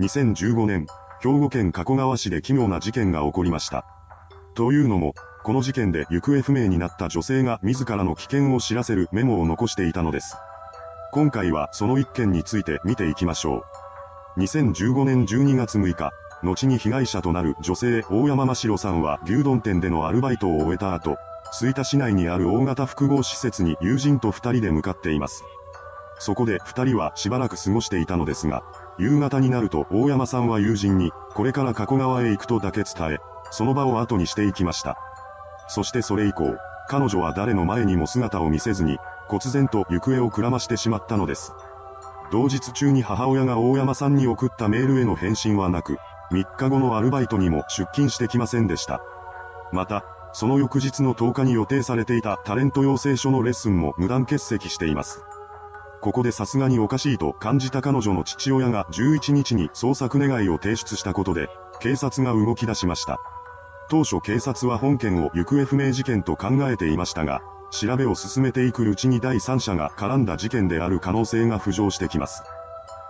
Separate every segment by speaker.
Speaker 1: 2015年、兵庫県加古川市で奇妙な事件が起こりました。というのも、この事件で行方不明になった女性が自らの危険を知らせるメモを残していたのです。今回はその一件について見ていきましょう。2015年12月6日、後に被害者となる女性大山真城さんは牛丼店でのアルバイトを終えた後、吹田市内にある大型複合施設に友人と二人で向かっています。そこで二人はしばらく過ごしていたのですが、夕方になると大山さんは友人に、これから加古川へ行くとだけ伝え、その場を後にしていきました。そしてそれ以降、彼女は誰の前にも姿を見せずに、忽然と行方をくらましてしまったのです。同日中に母親が大山さんに送ったメールへの返信はなく、3日後のアルバイトにも出勤してきませんでした。また、その翌日の10日に予定されていたタレント養成所のレッスンも無断欠席しています。ここでさすがにおかしいと感じた彼女の父親が11日に捜索願いを提出したことで、警察が動き出しました。当初警察は本件を行方不明事件と考えていましたが、調べを進めていくうちに第三者が絡んだ事件である可能性が浮上してきます。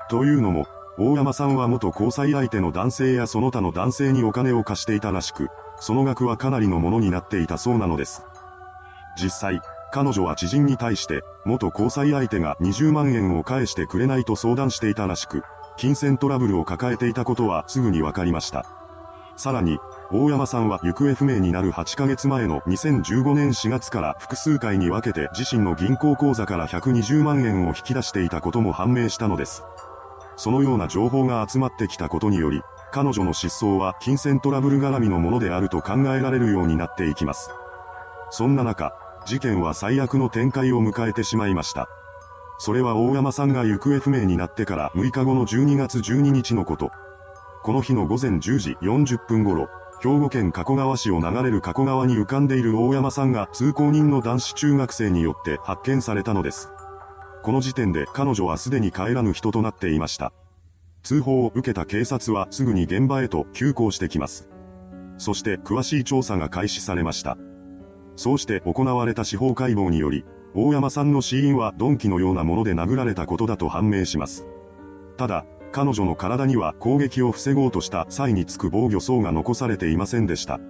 Speaker 1: というのも、大山さんは元交際相手の男性やその他の男性にお金を貸していたらしく、その額はかなりのものになっていたそうなのです。実際、彼女は知人に対して、元交際相手が20万円を返してくれないと相談していたらしく、金銭トラブルを抱えていたことはすぐにわかりました。さらに、大山さんは行方不明になる8ヶ月前の2015年4月から複数回に分けて自身の銀行口座から120万円を引き出していたことも判明したのです。そのような情報が集まってきたことにより、彼女の失踪は金銭トラブル絡みのものであると考えられるようになっていきます。そんな中、事件は最悪の展開を迎えてしまいました。それは大山さんが行方不明になってから6日後の12月12日のこと。この日の午前10時40分頃、兵庫県加古川市を流れる加古川に浮かんでいる大山さんが通行人の男子中学生によって発見されたのです。この時点で彼女はすでに帰らぬ人となっていました。通報を受けた警察はすぐに現場へと急行してきます。そして詳しい調査が開始されました。そうして行われた司法解剖により、大山さんの死因は鈍器のようなもので殴られたことだと判明します。ただ、彼女の体には攻撃を防ごうとした際につく防御層が残されていませんでした。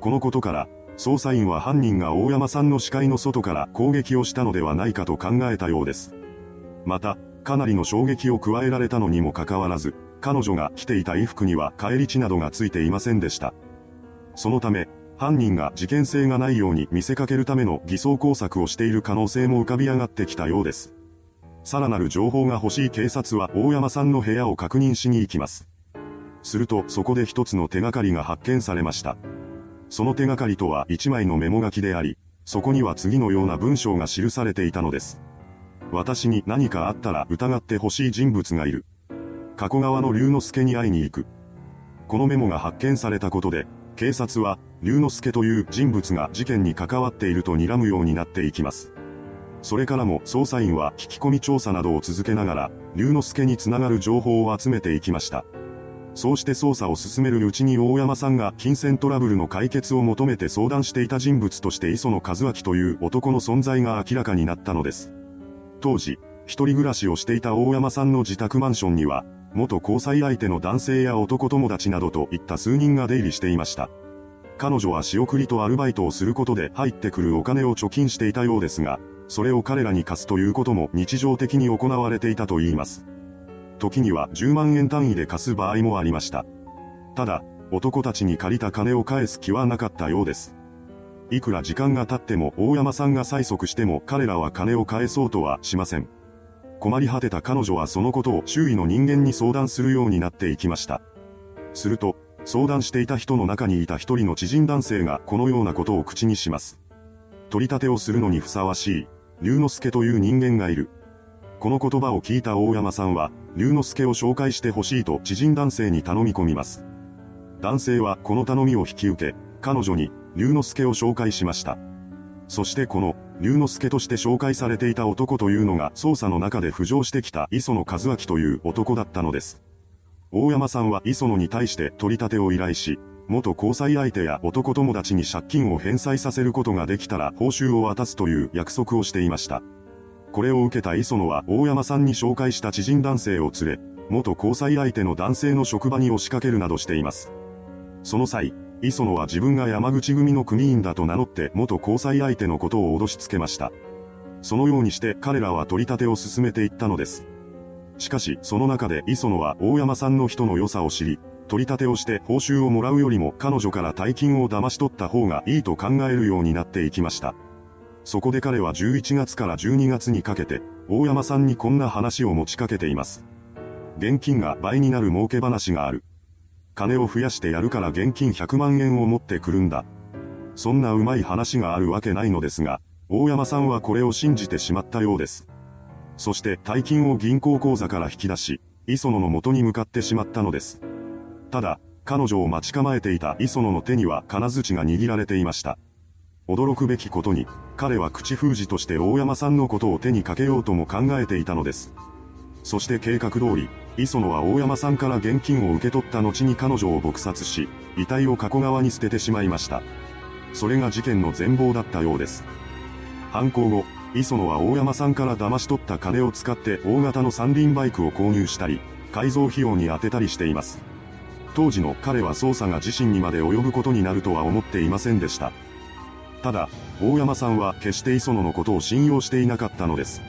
Speaker 1: このことから、捜査員は犯人が大山さんの視界の外から攻撃をしたのではないかと考えたようです。また、かなりの衝撃を加えられたのにもかかわらず、彼女が着ていた衣服には返り血などがついていませんでした。そのため、犯人が事件性がないように見せかけるための偽装工作をしている可能性も浮かび上がってきたようです。さらなる情報が欲しい警察は大山さんの部屋を確認しに行きます。するとそこで一つの手がかりが発見されました。その手がかりとは一枚のメモ書きであり、そこには次のような文章が記されていたのです。私に何かあったら疑ってほしい人物がいる。加古川の龍之介に会いに行く。このメモが発見されたことで、警察は、龍之介という人物が事件に関わっていると睨むようになっていきます。それからも捜査員は聞き込み調査などを続けながら、龍之介につながる情報を集めていきました。そうして捜査を進めるうちに大山さんが金銭トラブルの解決を求めて相談していた人物として磯野和明という男の存在が明らかになったのです。当時、一人暮らしをしていた大山さんの自宅マンションには、元交際相手の男性や男友達などといった数人が出入りしていました。彼女は仕送りとアルバイトをすることで入ってくるお金を貯金していたようですが、それを彼らに貸すということも日常的に行われていたと言います。時には10万円単位で貸す場合もありました。ただ、男たちに借りた金を返す気はなかったようです。いくら時間が経っても大山さんが催促しても彼らは金を返そうとはしません。困り果てた彼女はそのことを周囲の人間に相談するようになっていきました。すると、相談していた人の中にいた一人の知人男性がこのようなことを口にします。取り立てをするのにふさわしい、龍之介という人間がいる。この言葉を聞いた大山さんは、龍之介を紹介してほしいと知人男性に頼み込みます。男性はこの頼みを引き受け、彼女に、龍之介を紹介しました。そしてこの、龍之介として紹介されていた男というのが捜査の中で浮上してきた磯野和明という男だったのです。大山さんは磯野に対して取り立てを依頼し、元交際相手や男友達に借金を返済させることができたら報酬を渡すという約束をしていました。これを受けた磯野は大山さんに紹介した知人男性を連れ、元交際相手の男性の職場に押しかけるなどしています。その際、磯野は自分が山口組の組員だと名乗って元交際相手のことを脅しつけました。そのようにして彼らは取り立てを進めていったのです。しかし、その中で磯野は大山さんの人の良さを知り、取り立てをして報酬をもらうよりも彼女から大金を騙し取った方がいいと考えるようになっていきました。そこで彼は11月から12月にかけて、大山さんにこんな話を持ちかけています。現金が倍になる儲け話がある。金を増やしてやるから現金100万円を持ってくるんだ。そんなうまい話があるわけないのですが、大山さんはこれを信じてしまったようです。そして大金を銀行口座から引き出し、磯野の元に向かってしまったのです。ただ、彼女を待ち構えていた磯野の手には金槌が握られていました。驚くべきことに、彼は口封じとして大山さんのことを手にかけようとも考えていたのです。そして計画通り、磯野は大山さんから現金を受け取った後に彼女を撲殺し、遺体を加古川に捨ててしまいました。それが事件の全貌だったようです。犯行後、磯野は大山さんから騙し取った金を使って大型の三輪バイクを購入したり、改造費用に充てたりしています。当時の彼は捜査が自身にまで及ぶことになるとは思っていませんでした。ただ、大山さんは決して磯野のことを信用していなかったのです。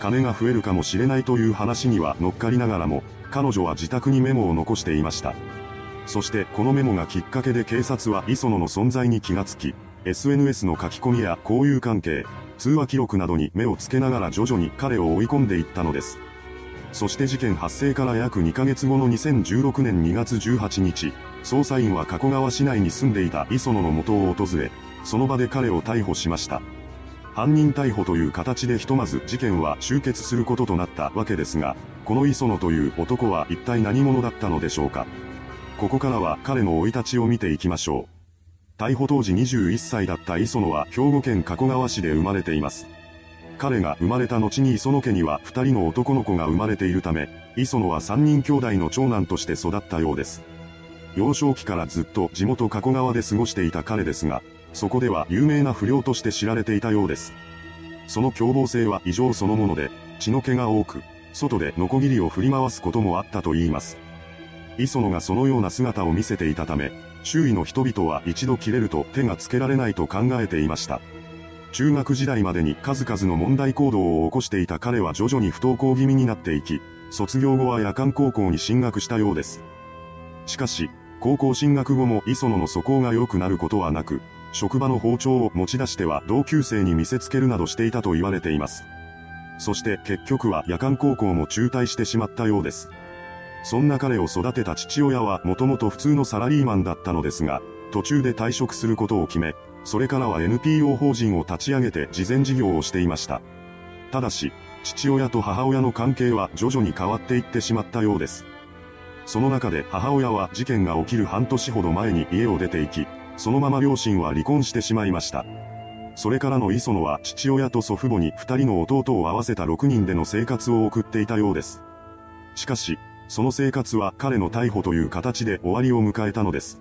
Speaker 1: 金が増えるかもしれないという話には乗っかりながらも、彼女は自宅にメモを残していました。そしてこのメモがきっかけで警察は磯野の存在に気がつき、SNS の書き込みや交友関係、通話記録などに目をつけながら徐々に彼を追い込んでいったのです。そして事件発生から約2ヶ月後の2016年2月18日、捜査員は加古川市内に住んでいた磯野の元を訪れ、その場で彼を逮捕しました。犯人逮捕という形でひとまず事件は終結することとなったわけですが、この磯野という男は一体何者だったのでしょうか。ここからは彼の生い立ちを見ていきましょう。逮捕当時21歳だった磯野は兵庫県加古川市で生まれています。彼が生まれた後に磯野家には2人の男の子が生まれているため、磯野は3人兄弟の長男として育ったようです。幼少期からずっと地元加古川で過ごしていた彼ですが、そこでは有名な不良として知られていたようです。その凶暴性は異常そのもので、血の気が多く、外でノコギリを振り回すこともあったと言います。磯野がそのような姿を見せていたため、周囲の人々は一度切れると手がつけられないと考えていました。中学時代までに数々の問題行動を起こしていた彼は徐々に不登校気味になっていき、卒業後は夜間高校に進学したようです。しかし、高校進学後も磯野の素行が良くなることはなく、職場の包丁を持ち出しては同級生に見せつけるなどしていたと言われています。そして結局は夜間高校も中退してしまったようです。そんな彼を育てた父親はもともと普通のサラリーマンだったのですが、途中で退職することを決め、それからは NPO 法人を立ち上げて慈善事業をしていました。ただし、父親と母親の関係は徐々に変わっていってしまったようです。その中で母親は事件が起きる半年ほど前に家を出て行き、そのまま両親は離婚してしまいました。それからの磯野は父親と祖父母に二人の弟を合わせた6人での生活を送っていたようです。しかし、その生活は彼の逮捕という形で終わりを迎えたのです。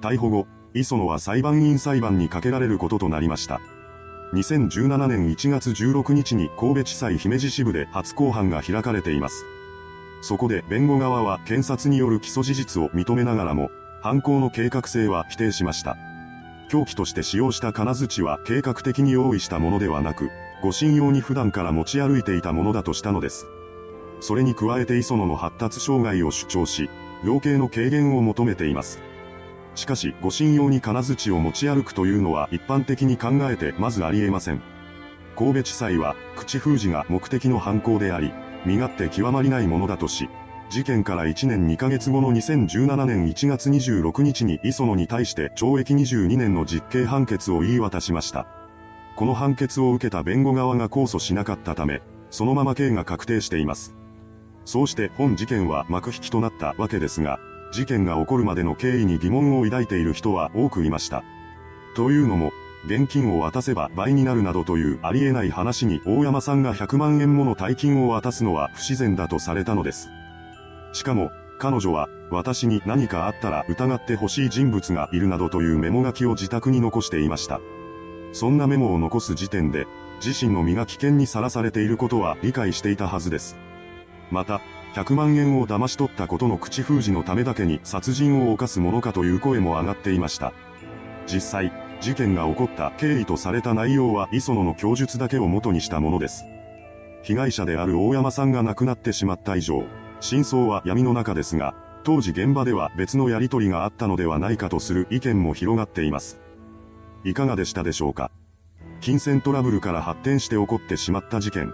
Speaker 1: 逮捕後、磯野は裁判員裁判にかけられることとなりました。2017年1月16日に神戸地裁姫路支部で初公判が開かれています。そこで弁護側は検察による起訴事実を認めながらも、犯行の計画性は否定しました。凶器として使用した金槌は計画的に用意したものではなく、護身用に普段から持ち歩いていたものだとしたのです。それに加えて磯野の発達障害を主張し、量刑の軽減を求めています。しかし、護身用に金槌を持ち歩くというのは一般的に考えてまずあり得ません。神戸地裁は、口封じが目的の犯行であり、身勝手極まりないものだとし、事件から1年2ヶ月後の2017年1月26日に磯野に対して懲役22年の実刑判決を言い渡しました。この判決を受けた弁護側が控訴しなかったため、そのまま刑が確定しています。そうして本事件は幕引きとなったわけですが、事件が起こるまでの経緯に疑問を抱いている人は多くいました。というのも、現金を渡せば倍になるなどというありえない話に大山さんが100万円もの大金を渡すのは不自然だとされたのです。しかも、彼女は、私に何かあったら疑ってほしい人物がいるなどというメモ書きを自宅に残していました。そんなメモを残す時点で、自身の身が危険にさらされていることは理解していたはずです。また、100万円を騙し取ったことの口封じのためだけに殺人を犯すものかという声も上がっていました。実際、事件が起こった経緯とされた内容は磯野の供述だけを元にしたものです。被害者である大山さんが亡くなってしまった以上、真相は闇の中ですが、当時現場では別のやりとりがあったのではないかとする意見も広がっています。いかがでしたでしょうか？金銭トラブルから発展して起こってしまった事件。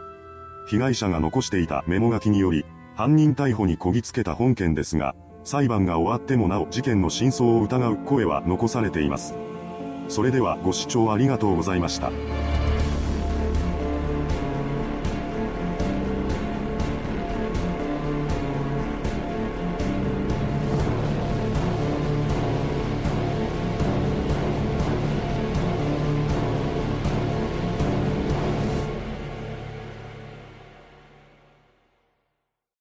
Speaker 1: 被害者が残していたメモ書きにより、犯人逮捕にこぎつけた本件ですが、裁判が終わってもなお事件の真相を疑う声は残されています。それではご視聴ありがとうございました。